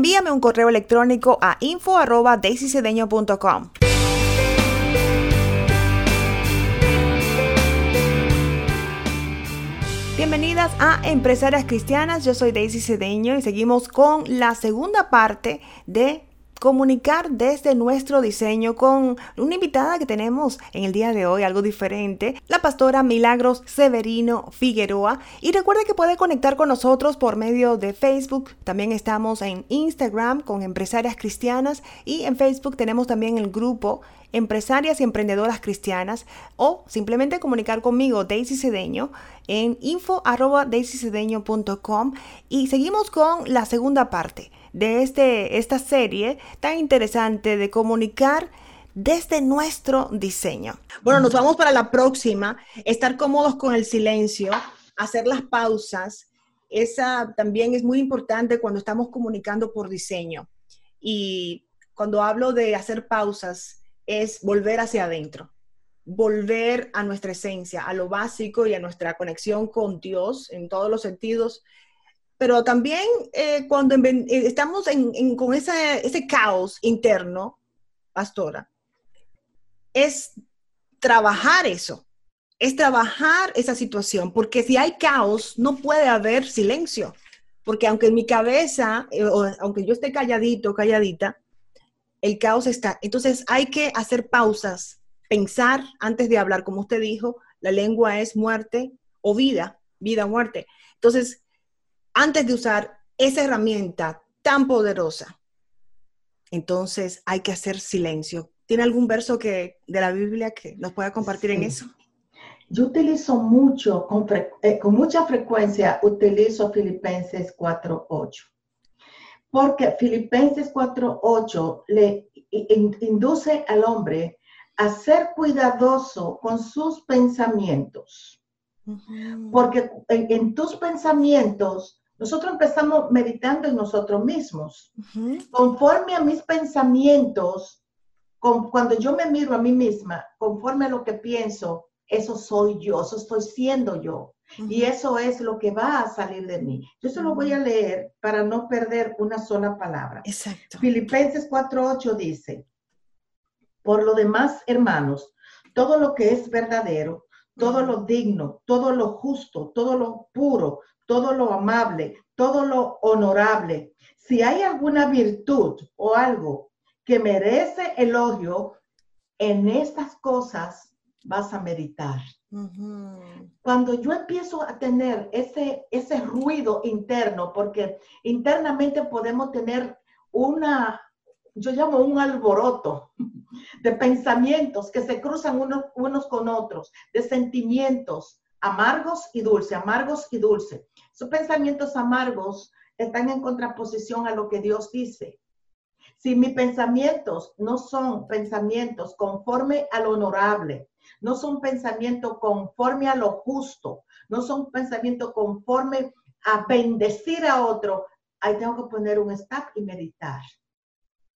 envíame un correo electrónico a info arroba Bienvenidas a Empresarias Cristianas, yo soy Daisy Cedeño y seguimos con la segunda parte de comunicar desde nuestro diseño con una invitada que tenemos en el día de hoy, algo diferente, la pastora Milagros Severino Figueroa. Y recuerde que puede conectar con nosotros por medio de Facebook. También estamos en Instagram con Empresarias Cristianas y en Facebook tenemos también el grupo empresarias y emprendedoras cristianas o simplemente comunicar conmigo Daisy Cedeño en info arroba y seguimos con la segunda parte de este, esta serie tan interesante de comunicar desde nuestro diseño. Bueno, nos vamos para la próxima, estar cómodos con el silencio, hacer las pausas. Esa también es muy importante cuando estamos comunicando por diseño. Y cuando hablo de hacer pausas, es volver hacia adentro, volver a nuestra esencia, a lo básico y a nuestra conexión con Dios en todos los sentidos pero también eh, cuando eh, estamos con ese, caos interno, pastora, es trabajar eso, es trabajar esa situación, porque si hay caos, no puede haber silencio, porque aunque en mi cabeza, eh, aunque yo esté calladito, calladita, el caos está. Entonces hay que hacer pausas, pensar antes de hablar, como usted dijo, la lengua es muerte o vida, vida o muerte. Entonces, antes de usar esa herramienta tan poderosa. Entonces hay que hacer silencio. ¿Tiene algún verso que, de la Biblia que nos pueda compartir en eso? Yo utilizo mucho, con, eh, con mucha frecuencia, utilizo Filipenses 4.8. Porque Filipenses 4.8 le induce al hombre a ser cuidadoso con sus pensamientos. Porque en, tus pensamientos nosotros empezamos meditando en nosotros mismos. Conforme a mis pensamientos, cuando yo me miro a mí misma, conforme a lo que pienso, eso soy yo, eso estoy siendo yo. Y eso es lo que va a salir de mí. Yo se lo voy a leer para no perder una sola palabra. Exacto. Filipenses 4.8 dice, por lo demás, hermanos, todo lo que es verdadero, todo lo digno, todo lo justo, todo lo puro, todo lo amable, todo lo honorable. Si hay alguna virtud o algo que merece elogio, en estas cosas vas a meditar. Cuando yo empiezo a tener ese, ese ruido interno, porque internamente podemos tener una, yo llamo un alboroto de pensamientos que se cruzan unos, unos con otros, de sentimientos, amargos y dulce, amargos y dulce. Esos pensamientos amargos están en contraposición a lo que Dios dice. Si mis pensamientos no son pensamientos conforme a lo honorable, no son pensamientos conforme a lo justo, no son pensamientos conforme a bendecir a otro, ahí tengo que poner un stop y meditar.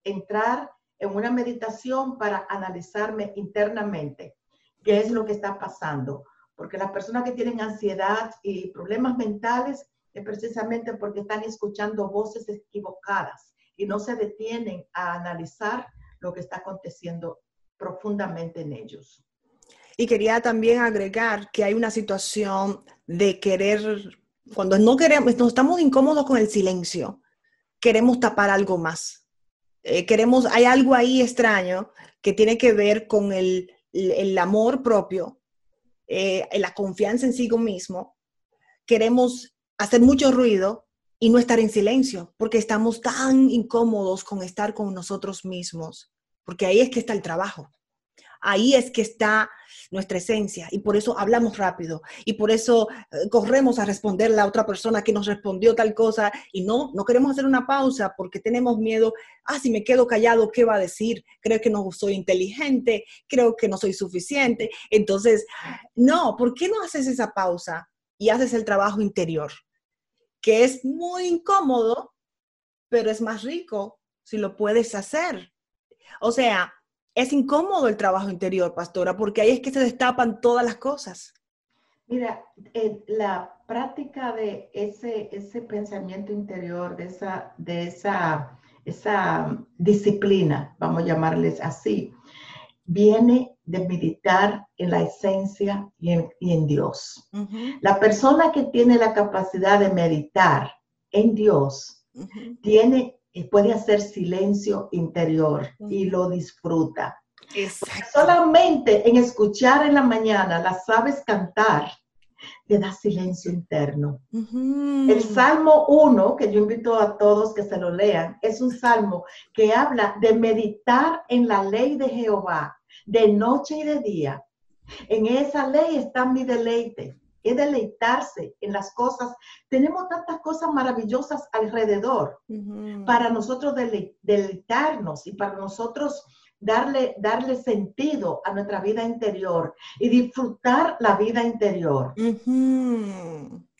Entrar en una meditación para analizarme internamente qué es lo que está pasando porque las personas que tienen ansiedad y problemas mentales es precisamente porque están escuchando voces equivocadas y no se detienen a analizar lo que está aconteciendo profundamente en ellos. Y quería también agregar que hay una situación de querer, cuando no queremos, nos estamos incómodos con el silencio, queremos tapar algo más. Eh, queremos, hay algo ahí extraño que tiene que ver con el, el amor propio eh, la confianza en sí mismo, queremos hacer mucho ruido y no estar en silencio, porque estamos tan incómodos con estar con nosotros mismos, porque ahí es que está el trabajo. Ahí es que está nuestra esencia y por eso hablamos rápido y por eso eh, corremos a responderle a otra persona que nos respondió tal cosa y no, no queremos hacer una pausa porque tenemos miedo, ah, si me quedo callado, ¿qué va a decir? Creo que no soy inteligente, creo que no soy suficiente. Entonces, no, ¿por qué no haces esa pausa y haces el trabajo interior? Que es muy incómodo, pero es más rico si lo puedes hacer. O sea, es incómodo el trabajo interior, pastora, porque ahí es que se destapan todas las cosas. Mira, eh, la práctica de ese, ese pensamiento interior, de esa, de esa, esa disciplina, vamos a llamarles así, viene de meditar en la esencia y en, Dios. La persona que tiene la capacidad de meditar en Dios tiene puede hacer silencio interior y lo disfruta. Solamente en escuchar en la mañana las aves cantar, le da silencio interno. El Salmo 1, que yo invito a todos que se lo lean, es un salmo que habla de meditar en la ley de Jehová de noche y de día. En esa ley está mi deleite es deleitarse en las cosas. Tenemos tantas cosas maravillosas alrededor para nosotros deleitarnos y para nosotros darle, darle sentido a nuestra vida interior y disfrutar la vida interior.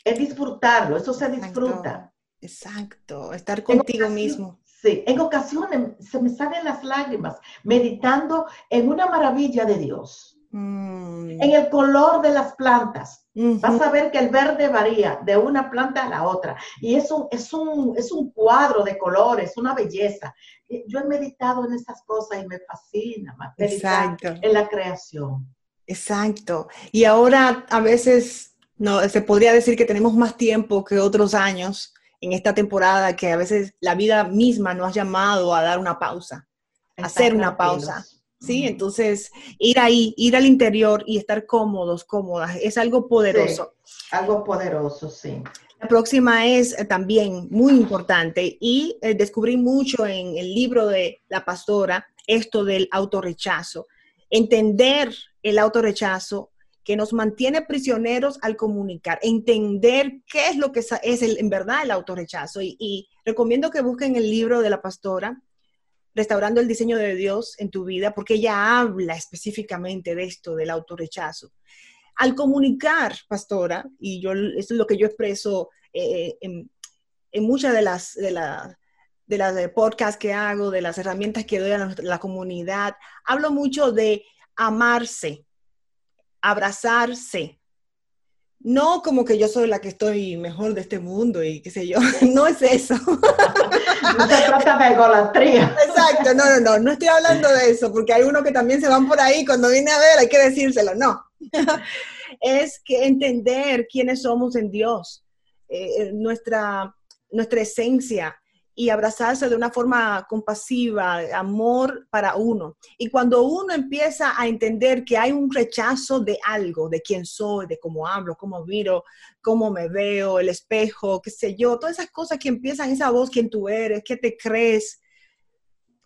Es disfrutarlo, eso se disfruta. Exacto, estar contigo mismo. Sí, en ocasiones se me salen las lágrimas meditando en una maravilla de Dios. Mm. En el color de las plantas. Vas a ver que el verde varía de una planta a la otra. Y eso es un, es un cuadro de colores, una belleza. Yo he meditado en esas cosas y me fascina Exacto. en la creación. Exacto. Y ahora a veces no, se podría decir que tenemos más tiempo que otros años en esta temporada, que a veces la vida misma nos ha llamado a dar una pausa, a hacer una pausa. ¿Sí? Entonces, ir ahí, ir al interior y estar cómodos, cómodas, es algo poderoso. algo poderoso, sí. La próxima es eh, también muy importante y eh, descubrí mucho en el libro de la pastora esto del autorrechazo. Entender el autorrechazo que nos mantiene prisioneros al comunicar, entender qué es lo que es el, en verdad el autorrechazo. Y, y recomiendo que busquen el libro de la pastora, restaurando el diseño de Dios en tu vida, porque ella habla específicamente de esto, del autorrechazo. Al comunicar, pastora, y yo, esto es lo que yo expreso eh, en, muchas de las, de, de las podcasts que hago, de las herramientas que doy a la comunidad, hablo mucho de amarse, abrazarse, no como que yo soy la que estoy mejor de este mundo y qué sé yo, no es eso. No se trata de egolatría. Exacto, no, no, no, no estoy hablando de eso, porque hay unos que también se van por ahí, cuando viene a ver hay que decírselo, no. Es que entender quiénes somos en Dios, eh, eh, nuestra, nuestra esencia, y abrazarse de una forma compasiva, amor para uno. Y cuando uno empieza a entender que hay un rechazo de algo, de quién soy, de cómo hablo, cómo miro, cómo me veo, el espejo, qué sé yo, todas esas cosas que empiezan, esa voz, quién tú eres, qué te crees,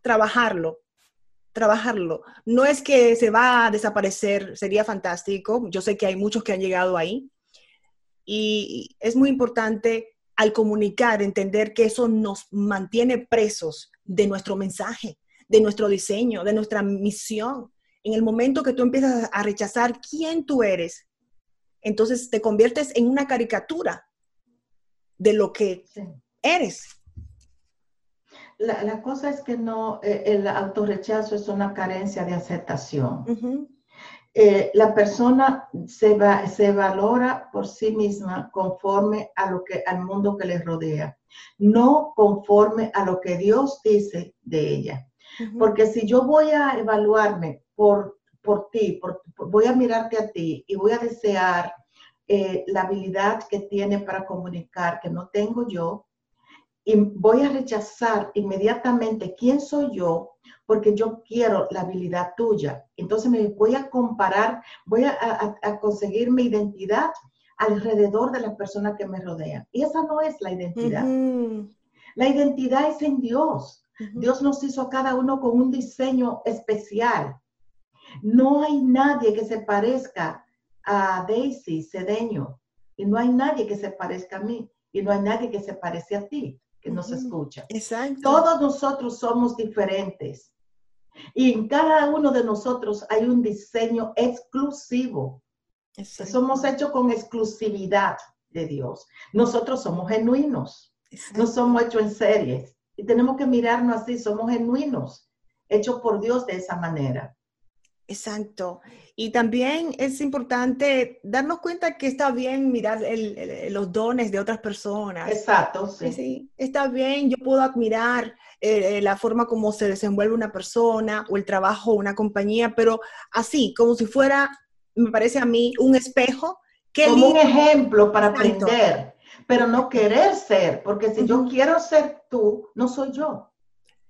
trabajarlo, trabajarlo. No es que se va a desaparecer, sería fantástico. Yo sé que hay muchos que han llegado ahí. Y es muy importante al comunicar, entender que eso nos mantiene presos de nuestro mensaje, de nuestro diseño, de nuestra misión. En el momento que tú empiezas a rechazar quién tú eres, entonces te conviertes en una caricatura de lo que eres. La, cosa es que no, eh, el autorrechazo es una carencia de aceptación. Eh, la persona se, va, se valora por sí misma conforme a lo que, al mundo que le rodea, no conforme a lo que Dios dice de ella. Porque si yo voy a evaluarme por, por ti, voy a mirarte a ti y voy a desear eh, la habilidad que tiene para comunicar que no tengo yo, y voy a rechazar inmediatamente quién soy yo porque yo quiero la habilidad tuya. Entonces me voy a comparar, voy a, conseguir mi identidad alrededor de las personas que me rodean. Y esa no es la identidad. La identidad es en Dios. Dios nos hizo a cada uno con un diseño especial. No hay nadie que se parezca a Daisy Cedeño y no hay nadie que se parezca a mí y no hay nadie que se parece a ti que nos escucha. Exacto. Todos nosotros somos diferentes y en cada uno de nosotros hay un diseño exclusivo. Exacto. Somos hechos con exclusividad de Dios. Nosotros somos genuinos, Exacto. no somos hechos en series y tenemos que mirarnos así, somos genuinos, hechos por Dios de esa manera. Exacto. Y también es importante darnos cuenta que está bien mirar el- el- los dones de otras personas. Exacto, Sí, sí. está bien, yo puedo admirar eh, eh, la forma como se desenvuelve una persona o el trabajo de una compañía, pero así, como si fuera, me parece a mí, un espejo. Qué Como un ejemplo para Exacto. aprender, pero no querer ser, porque si yo quiero ser tú, no soy yo.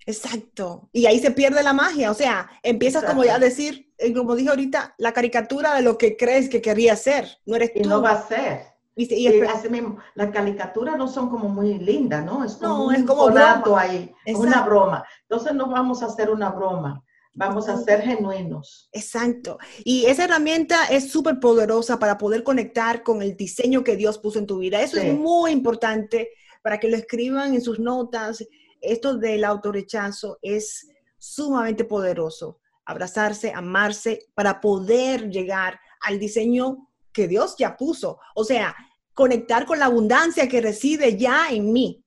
Exacto. Y ahí se pierde la magia, o sea, empiezas como ya a decir, eh, como dije ahorita, la caricatura de lo que crees que querías ser, no eres Y tú. no va a ser. Y Y así mismo, las caricaturas no son como muy lindas, ¿no? Es como No, un es como conato broma. ahí, Exacto. una broma. Entonces no vamos a hacer una broma, vamos a ser genuinos. Exacto. Y esa herramienta es súper poderosa para poder conectar con el diseño que Dios puso en tu vida. Eso Sí. es muy importante para que lo escriban en sus notas. Esto del autorrechazo es sumamente poderoso. Abrazarse, amarse para poder llegar al diseño que Dios ya puso. O sea, conectar con la abundancia que reside ya en mí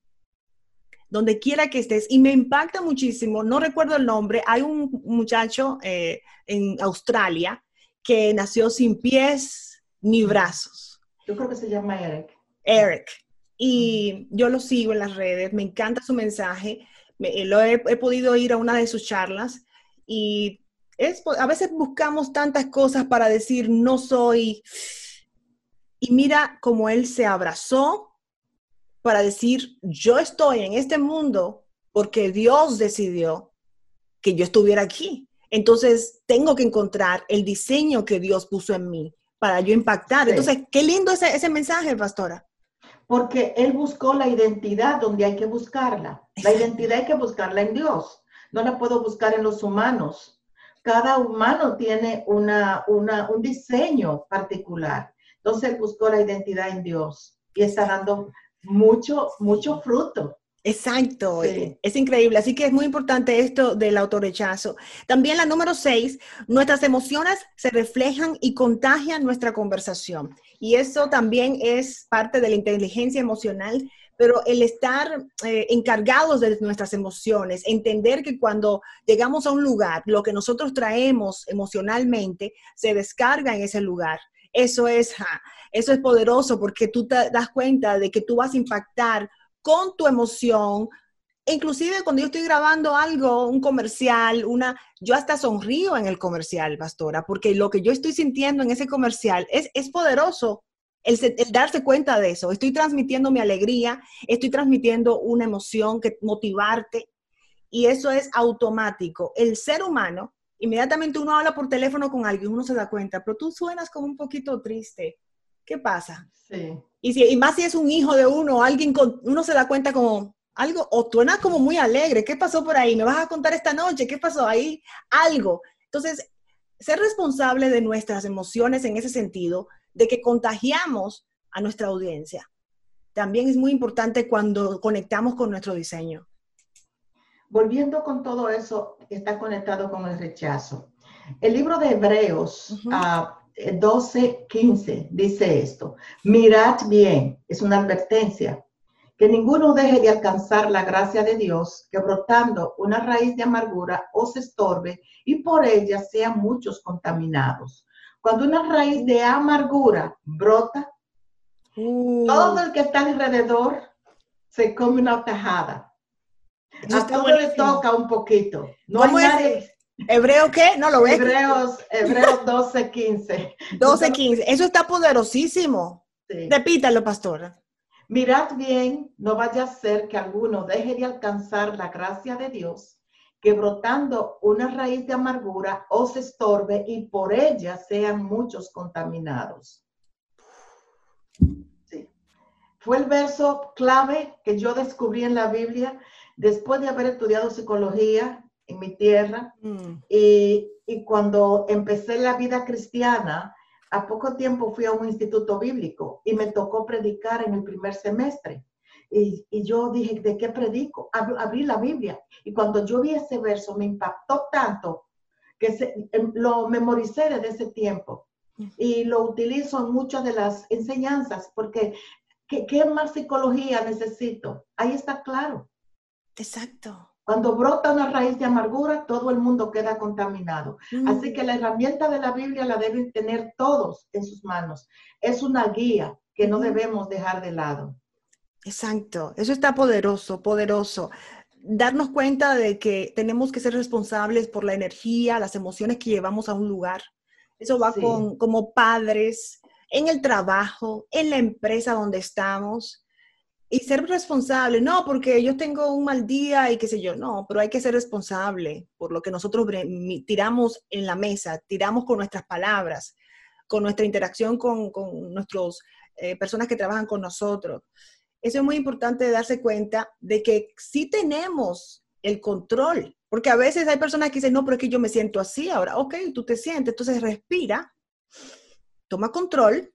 donde quiera que estés. Y me impacta muchísimo, no recuerdo el nombre, hay un muchacho eh, en Australia que nació sin pies ni brazos, Yo creo que se llama Eric. Eric. Y yo lo sigo en las redes, me encanta su mensaje, me- lo he, he podido ir a una de sus charlas y es, a veces buscamos tantas cosas para decir no soy. Y mira cómo él se abrazó para decir, yo estoy en este mundo porque Dios decidió que yo estuviera aquí. Entonces, tengo que encontrar el diseño que Dios puso en mí para yo impactar. Sí. Entonces, qué lindo ese, ese mensaje, pastora. Porque él buscó la identidad donde hay que buscarla. La identidad hay que buscarla en Dios. No la puedo buscar en los humanos. Cada humano tiene una, una, un diseño particular. Entonces él buscó la identidad en Dios y está dando mucho, mucho fruto. Exacto, Sí. es increíble. Así que es muy importante esto del autorrechazo. También la número seis, nuestras emociones se reflejan y contagian nuestra conversación. Y eso también es parte de la inteligencia emocional, pero el estar eh, encargados de nuestras emociones, entender que cuando llegamos a un lugar, lo que nosotros traemos emocionalmente se descarga en ese lugar. Eso es, eso es poderoso porque tú te das cuenta de que tú vas a impactar con tu emoción. Inclusive cuando yo estoy grabando algo, un comercial, una, yo hasta sonrío en el comercial, pastora, porque lo que yo estoy sintiendo en ese comercial es, es poderoso. El, el darse cuenta de eso, estoy transmitiendo mi alegría, estoy transmitiendo una emoción que motivarte y eso es automático. El ser humano, inmediatamente uno habla por teléfono con alguien, uno se da cuenta, pero tú suenas como un poquito triste. ¿Qué pasa? Sí. Y, si, y más si es un hijo de uno, alguien con, uno se da cuenta como algo, o tú eras como muy alegre, ¿qué pasó por ahí? ¿Me vas a contar esta noche? ¿Qué pasó ahí? Algo. Entonces, ser responsable de nuestras emociones en ese sentido, de que contagiamos a nuestra audiencia, también es muy importante cuando conectamos con nuestro diseño. Volviendo con todo eso, está conectado con el rechazo. El libro de Hebreos Ujú. ah, 12, 15 dice esto. Mirad bien, es una advertencia, que ninguno deje de alcanzar la gracia de Dios, que brotando una raíz de amargura os estorbe y por ella sean muchos contaminados. Cuando una raíz de amargura brota, Uh, todo el que está alrededor se come una tajada. eso A está todo le toca un poquito. No hay nadie. ¿Hebreo qué? No lo ves. Hebreos, Hebreos 12, 15. 12, 15. Eso está poderosísimo. Sí. Repítalo, pastora. Mirad bien, no vaya a ser que alguno deje de alcanzar la gracia de Dios, que brotando una raíz de amargura os estorbe y por ella sean muchos contaminados. Sí. Fue el verso clave que yo descubrí en la Biblia después de haber estudiado psicología en mi tierra. Mm. Y, y, cuando empecé la vida cristiana, a poco tiempo fui a un instituto bíblico y me tocó predicar en el primer semestre. Y, y yo dije, ¿de qué predico? abrí la Biblia. Y cuando yo vi ese verso, me impactó tanto que se, em, lo memoricé desde ese tiempo y lo utilizo en muchas de las enseñanzas porque ¿qué, ¿qué, más psicología necesito? Ahí está claro. Exacto. Cuando brota una raíz de amargura, todo el mundo queda contaminado. Así que la herramienta de la Biblia la deben tener todos en sus manos. Es una guía que no debemos dejar de lado. Exacto, eso está poderoso, poderoso. Darnos cuenta de que tenemos que ser responsables por la energía, las emociones que llevamos a un lugar. Eso va con como padres, en el trabajo, en la empresa donde estamos y ser responsable, no, porque yo tengo un mal día y qué sé yo, no, pero hay que ser responsable por lo que nosotros tiramos en la mesa, tiramos con nuestras palabras, con nuestra interacción con, con nuestras eh, personas que trabajan con nosotros. Eso es muy importante darse cuenta de que sí tenemos el control, porque a veces hay personas que dicen, no, pero es que yo me siento así ahora, ok, tú te sientes, entonces respira, toma control,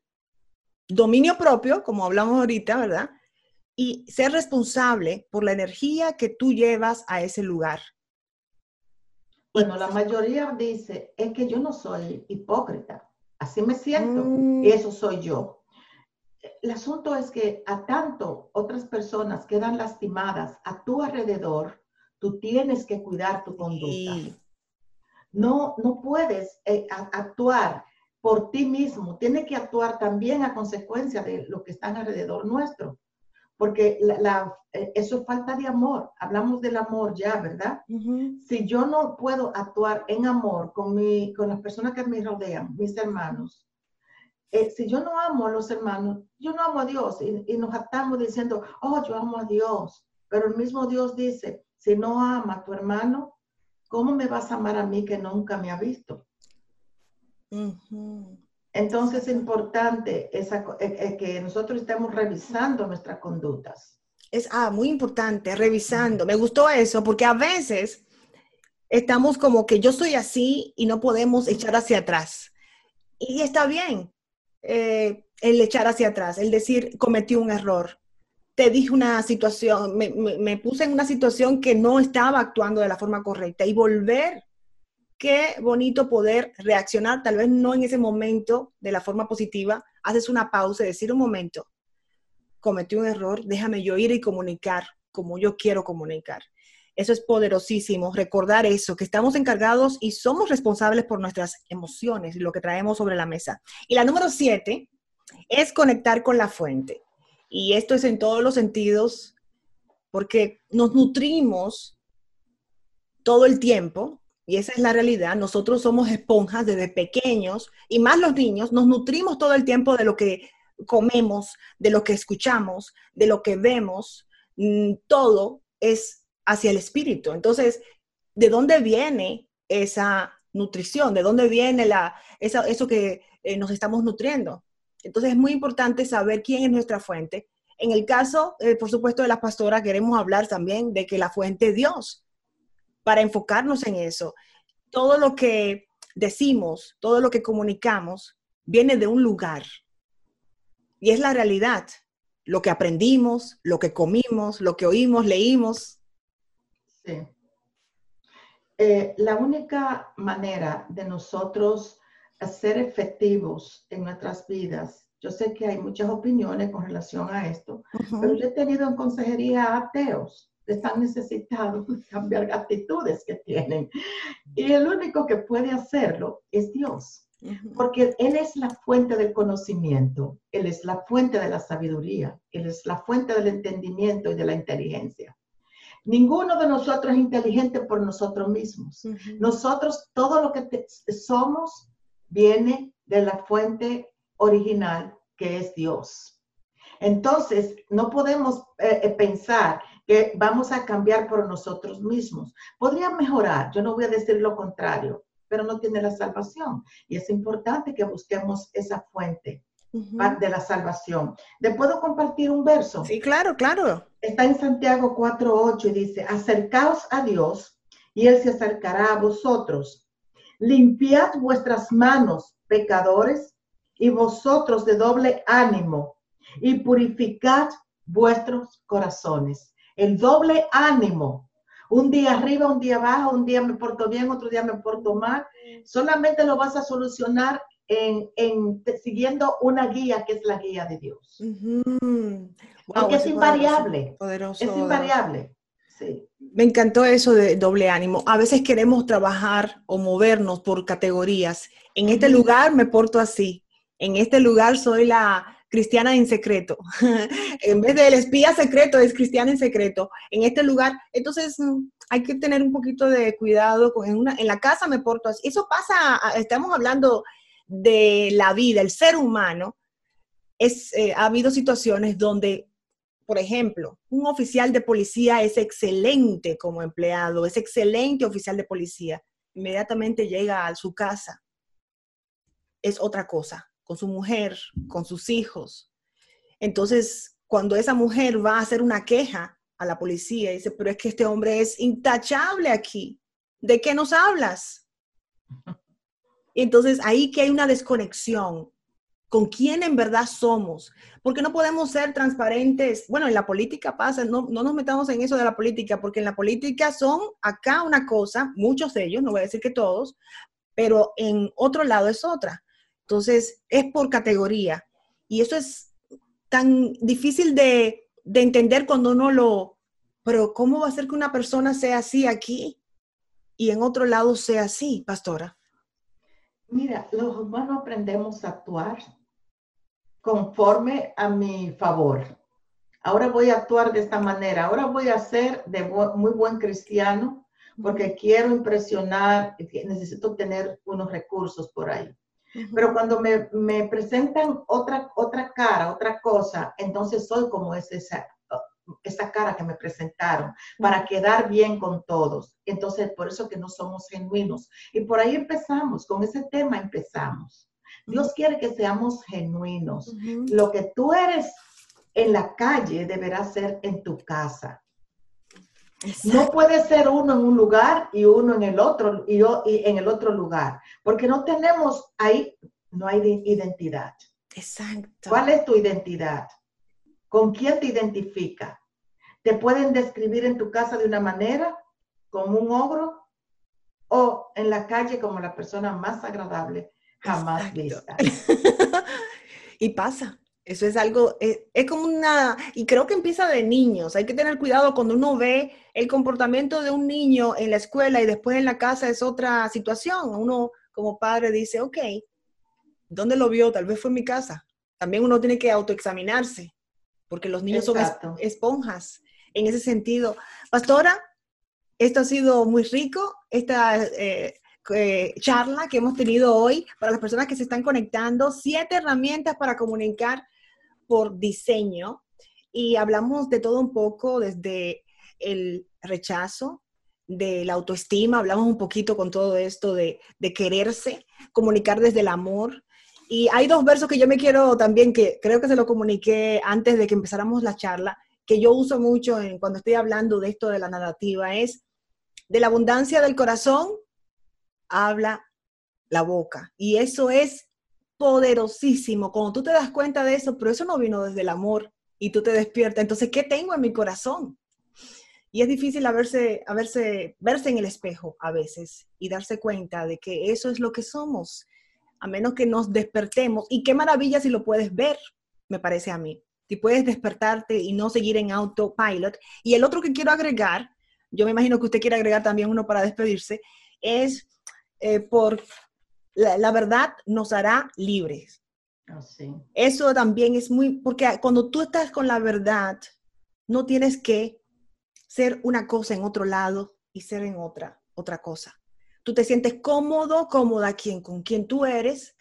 dominio propio, como hablamos ahorita, ¿verdad? Y ser responsable por la energía que tú llevas a ese lugar. Bueno, la mayoría dice, es que yo no soy hipócrita, así me siento, y mm. eso soy yo. El asunto es que a tanto otras personas quedan lastimadas a tu alrededor, tú tienes que cuidar tu conducta. No, no puedes eh, actuar por ti mismo, tienes que actuar también a consecuencia de lo que está alrededor nuestro porque la, eh, eso es falta de amor. Hablamos del amor ya, ¿verdad? Si yo no puedo actuar en amor con, mi, con las personas que me rodean, mis hermanos, eh, si yo no amo a los hermanos, yo no amo a Dios y, y nos estamos diciendo, oh, yo amo a Dios. Pero el mismo Dios dice, si no ama a tu hermano, ¿cómo me vas a amar a mí que nunca me ha visto? Entonces es importante esa, eh, eh, que nosotros estemos revisando nuestras conductas. Es ah, muy importante, revisando. Me gustó eso porque a veces estamos como que yo soy así y no podemos echar hacia atrás. Y está bien eh, el echar hacia atrás, el decir cometí un error. Te dije una situación, me, me puse en una situación que no estaba actuando de la forma correcta y volver qué bonito poder reaccionar, tal vez no en ese momento de la forma positiva, haces una pausa y decir un momento, cometí un error, déjame yo ir y comunicar como yo quiero comunicar. Eso es poderosísimo, recordar eso, que estamos encargados y somos responsables por nuestras emociones y lo que traemos sobre la mesa. Y la número siete es conectar con la fuente. Y esto es en todos los sentidos, porque nos nutrimos todo el tiempo y esa es la realidad. Nosotros somos esponjas desde pequeños y más los niños, nos nutrimos todo el tiempo de lo que comemos, de lo que escuchamos, de lo que vemos. Mm, todo es hacia el espíritu. Entonces, ¿de dónde viene esa nutrición? ¿De dónde viene la, eso que eh, nos estamos nutriendo? Entonces, es muy importante saber quién es nuestra fuente. En el caso, eh, por supuesto, de la pastora, queremos hablar también de que la fuente es Dios para enfocarnos en eso. Todo lo que decimos, todo lo que comunicamos, viene de un lugar. Y es la realidad. Lo que aprendimos, lo que comimos, lo que oímos, leímos. Sí. Eh, la única manera de nosotros ser efectivos en nuestras vidas, yo sé que hay muchas opiniones con relación a esto, pero yo he tenido en consejería ateos están necesitados de cambiar actitudes que tienen. Y el único que puede hacerlo es Dios, porque Él es la fuente del conocimiento, Él es la fuente de la sabiduría, Él es la fuente del entendimiento y de la inteligencia. Ninguno de nosotros es inteligente por nosotros mismos. Nosotros, todo lo que somos viene de la fuente original que es Dios. Entonces, no podemos eh, eh, pensar que vamos a cambiar por nosotros mismos. Podría mejorar, yo no voy a decir lo contrario, pero no tiene la salvación. Y es importante que busquemos esa fuente de la salvación. ¿Le puedo compartir un verso? Sí, claro, claro. Está en Santiago 4.8 y dice, acercaos a Dios y Él se acercará a vosotros. Limpiad vuestras manos, pecadores, y vosotros de doble ánimo, y purificad vuestros corazones. El doble ánimo. Un día arriba, un día abajo, un día me porto bien, otro día me porto mal. Solamente lo vas a solucionar en, siguiendo una guía que es la guía de Dios. Porque es invariable. es invariable. Sí. Me encantó eso de doble ánimo. A veces queremos trabajar o movernos por categorías. En este lugar me porto así. En este lugar soy la cristiana en secreto. en vez del espía secreto, es cristiana en secreto. En este lugar, entonces mm, hay que tener un poquito de cuidado. En, una, en la casa me porto así. Eso pasa, estamos hablando de la vida, el ser humano. Es, eh, ha habido situaciones donde por ejemplo, un oficial de policía es excelente como empleado, es excelente oficial de policía. Inmediatamente llega a su casa. Es otra cosa, con su mujer, con sus hijos. Entonces, cuando esa mujer va a hacer una queja a la policía, dice, pero es que este hombre es intachable aquí. ¿De qué nos hablas? Entonces, ahí que hay una desconexión con quién en verdad somos, porque no podemos ser transparentes. Bueno, en la política pasa, no, no nos metamos en eso de la política, porque en la política son acá una cosa, muchos de ellos, no voy a decir que todos, pero en otro lado es otra. Entonces, es por categoría. Y eso es tan difícil de, de entender cuando uno lo, pero ¿cómo va a ser que una persona sea así aquí y en otro lado sea así, pastora? Mira, los humanos aprendemos a actuar conforme a mi favor. Ahora voy a actuar de esta manera, ahora voy a ser de muy buen cristiano porque quiero impresionar, necesito tener unos recursos por ahí. Pero cuando me, me, presentan otra, otra cara, otra cosa, entonces soy como es esa, esa cara que me presentaron, para quedar bien con todos. Entonces, por eso que no somos genuinos. Y por ahí empezamos, con ese tema empezamos. Dios quiere que seamos genuinos. Lo que tú eres en la calle deberá ser en tu casa. No puede ser uno en un lugar y uno en el otro y, yo, y en el otro lugar, porque no tenemos ahí, no hay identidad. Exacto. ¿Cuál es tu identidad? ¿Con quién te identifica? ¿Te pueden describir en tu casa de una manera, como un ogro, o en la calle como la persona más agradable jamás vista. y pasa. Eso es algo, eh, es, como una, y creo que empieza de niños. Hay que tener cuidado cuando uno ve el comportamiento de un niño en la escuela y después en la casa es otra situación. Uno como padre dice, ok, ¿dónde lo vio? Tal vez fue en mi casa. También uno tiene que autoexaminarse, porque los niños son esponjas en ese sentido. Pastora, esto ha sido muy rico. Esta eh, eh, charla que hemos tenido hoy para las personas que se están conectando, siete herramientas para comunicar por diseño. Y hablamos de todo un poco, desde el rechazo, de la autoestima, hablamos un poquito con todo esto de, quererse, comunicar desde el amor. Y hay dos versos que yo me quiero también, que creo que se lo comuniqué antes de que empezáramos la charla, que yo uso mucho en, cuando estoy hablando de esto de la narrativa, es de la abundancia del corazón habla la boca. Y eso es poderosísimo. Cuando tú te das cuenta de eso, pero eso no vino desde el amor y tú te despiertas. Entonces, ¿qué tengo en mi corazón? Y es difícil a verse, a verse, verse en el espejo a veces y darse cuenta de que eso es lo que somos, a menos que nos despertemos. Y qué maravilla si lo puedes ver, me parece a mí. Si puedes despertarte y no seguir en autopilot. Y el otro que quiero agregar, yo me imagino que usted quiere agregar también uno para despedirse, es eh, por la, verdad nos hará libres. Ah, Eso también es muy, porque cuando tú estás con la verdad, no tienes que ser una cosa en otro lado y ser en otra, otra cosa. Tú te sientes cómodo, cómoda quien, con quien tú eres.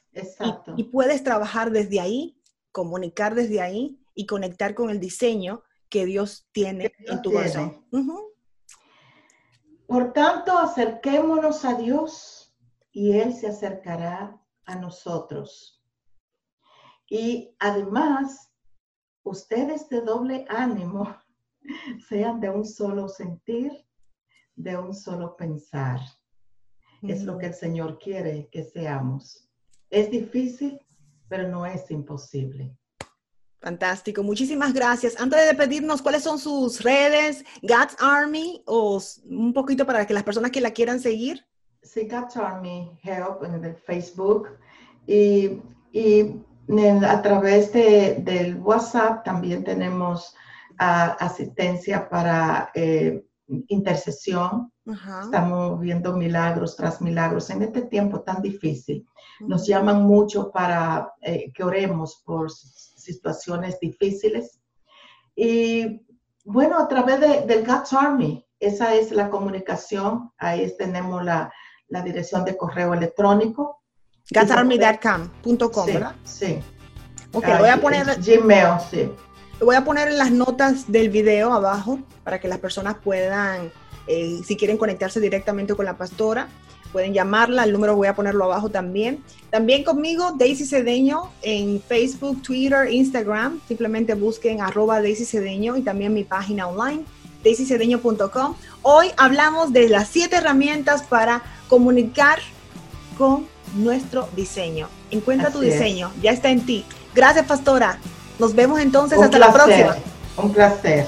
Y, puedes trabajar desde ahí, comunicar desde ahí y conectar con el diseño que Dios tiene en tu corazón. Por tanto, acerquémonos a Dios y Él se acercará a nosotros. Y además, ustedes de doble ánimo, sean de un solo sentir, de un solo pensar. Es lo que el Señor quiere que seamos. Es difícil, pero no es imposible. Fantástico, muchísimas gracias. Antes de despedirnos, ¿cuáles son sus redes? God's Army o un poquito para que las personas que la quieran seguir. Sí, God's Army Help en el Facebook y, y a través de, del WhatsApp también tenemos uh, asistencia para eh, intercesión. Estamos viendo milagros tras milagros en este tiempo tan difícil. Nos llaman mucho para eh, que oremos por situaciones difíciles. Y bueno, a través de, del God's Army, esa es la comunicación. Ahí tenemos la, la dirección de correo electrónico. God'sArmy.com, ¿verdad? Sí. Ok, voy a poner. Gmail, sí. voy a poner en las notas del video abajo para que las personas puedan, eh, si quieren conectarse directamente con la pastora, pueden llamarla. El número voy a ponerlo abajo también. También conmigo, Daisy Cedeño, en Facebook, Twitter, Instagram. Simplemente busquen arroba Daisy Cedeño y también mi página online, daisycedeño.com. Hoy hablamos de las siete herramientas para comunicar con nuestro diseño. Encuentra tu diseño, ya está en ti. Gracias, pastora. Nos vemos entonces hasta la próxima. Un placer.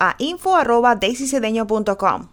a info arroba daisycedeño.com.